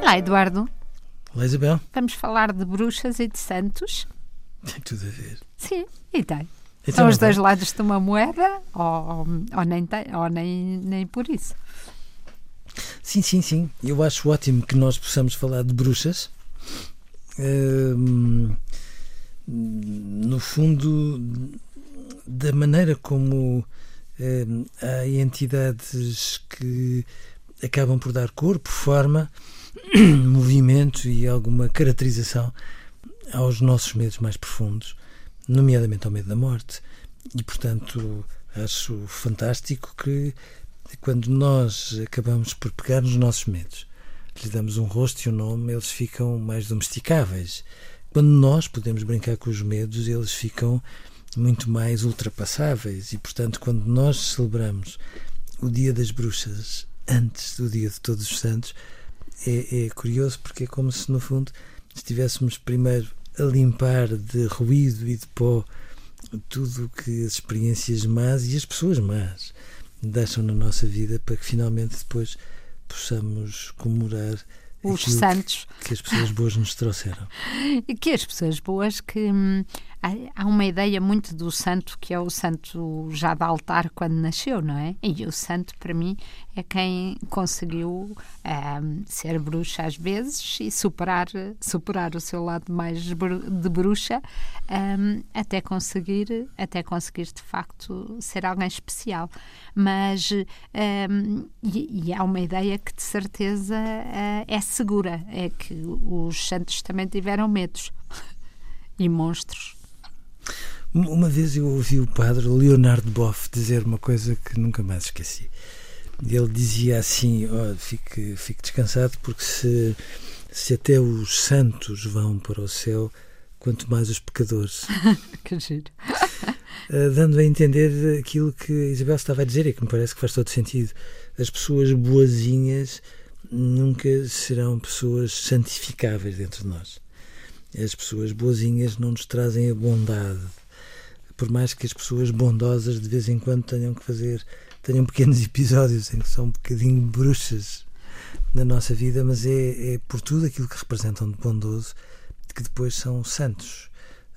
Olá, Eduardo. Olá, Isabel. Vamos falar de bruxas e de santos? Tem tudo a ver. Sim, e tem. Então, São os dois lados de uma moeda ou, ou, nem, tem, ou nem, nem por isso. Sim, sim, sim. Eu acho ótimo que nós possamos falar de bruxas. Hum, no fundo, da maneira como hum, há entidades que acabam por dar corpo, forma, movimento e alguma caracterização aos nossos medos mais profundos, nomeadamente ao medo da morte. E, portanto, acho fantástico que quando nós acabamos por pegar nos nossos medos, lhes damos um rosto e um nome, eles ficam mais domesticáveis. Quando nós podemos brincar com os medos, eles ficam muito mais ultrapassáveis. E, portanto, quando nós celebramos o Dia das Bruxas antes do Dia de Todos os Santos, é, é curioso porque é como se, no fundo, estivéssemos primeiro a limpar de ruído e de pó tudo o que as experiências más e as pessoas más deixam na nossa vida para que finalmente depois possamos comemorar Os aquilo santos. que, que as pessoas boas nos trouxeram. E que as pessoas boas que hum, há, uma ideia muito do santo que é o santo já de altar quando nasceu, não é? E o santo para mim é quem conseguiu hum, ser bruxa às vezes e superar superar o seu lado mais de bruxa hum, até conseguir até conseguir de facto ser alguém especial. Mas e, e há uma ideia que de certeza é segura, é que os santos também tiveram medos e monstros. Uma vez eu ouvi o padre Leonardo Boff dizer uma coisa que nunca mais esqueci. Ele dizia assim: oh, fique, fique descansado, porque se, se até os santos vão para o céu, quanto mais os pecadores. que giro. Uh, dando a entender aquilo que a Isabel estava a dizer e que me parece que faz todo sentido. As pessoas boazinhas nunca serão pessoas santificáveis dentro de nós. As pessoas boazinhas não nos trazem a bondade. Por mais que as pessoas bondosas de vez em quando tenham que fazer, tenham pequenos episódios em que são um bocadinho bruxas na nossa vida, mas é, é por tudo aquilo que representam de bondoso que depois são santos.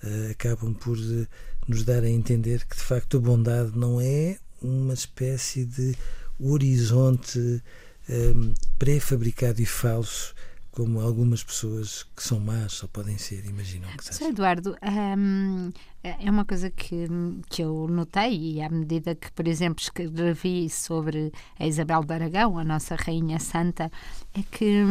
Uh, acabam por uh, nos dar a entender que de facto a bondade não é uma espécie de horizonte um, pré-fabricado e falso como algumas pessoas que são más só podem ser, imaginam que Sr. seja. Eduardo, hum, é uma coisa que, que eu notei e à medida que, por exemplo, escrevi sobre a Isabel de Aragão, a nossa Rainha Santa, é que,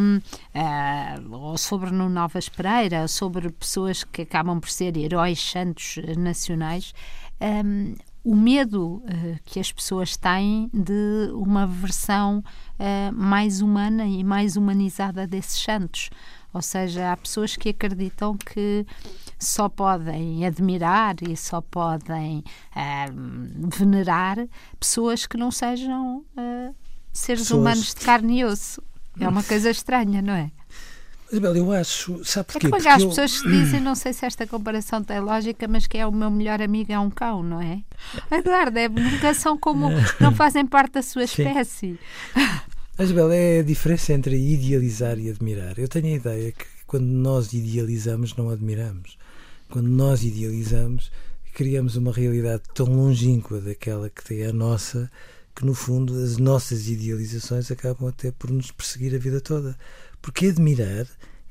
ah, ou sobre no Novas Pereira, sobre pessoas que acabam por ser heróis santos eh, nacionais, hum, o medo uh, que as pessoas têm de uma versão uh, mais humana e mais humanizada desses santos. Ou seja, há pessoas que acreditam que só podem admirar e só podem uh, venerar pessoas que não sejam seres Pessoas- humanos de carne e osso. É uma coisa estranha, não é? Isabel, eu acho, sabe É porquê? como Porque há as eu- pessoas que dizem, não sei se esta comparação tem lógica, mas que é o meu melhor amigo é um cão, não é? Eduardo, é nunca são como, não fazem parte da sua espécie. Isabel, é a diferença entre idealizar e admirar. Eu tenho a ideia que quando nós idealizamos, não admiramos. Quando nós idealizamos, criamos uma realidade tão longínqua daquela que é a nossa, que no fundo as nossas idealizações acabam até por nos perseguir a vida toda. Porque admirar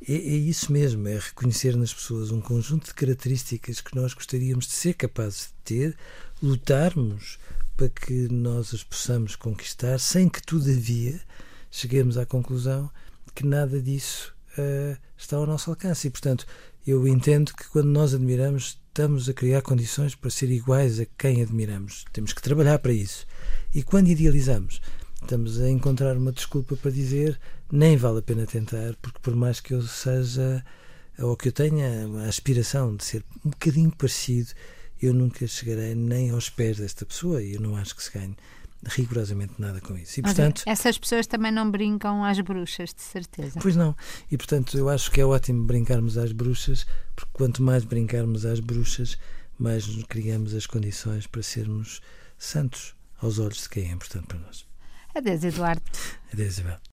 é, é isso mesmo, é reconhecer nas pessoas um conjunto de características que nós gostaríamos de ser capazes de ter, lutarmos para que nós as possamos conquistar, sem que, todavia, cheguemos à conclusão que nada disso eh, está ao nosso alcance. E, portanto, eu entendo que quando nós admiramos, estamos a criar condições para ser iguais a quem admiramos. Temos que trabalhar para isso. E quando idealizamos, estamos a encontrar uma desculpa para dizer nem vale a pena tentar, porque por mais que eu seja ou que eu tenha a aspiração de ser um bocadinho parecido, eu nunca chegarei nem aos pés desta pessoa e eu não acho que se ganhe rigorosamente nada com isso. E portanto, essas pessoas também não brincam às bruxas, de certeza. Pois não. E portanto, eu acho que é ótimo brincarmos às bruxas, porque quanto mais brincarmos às bruxas, mais nos criamos as condições para sermos santos aos olhos de quem é importante para nós. Adeus, Eduardo. Adeus, Isabel.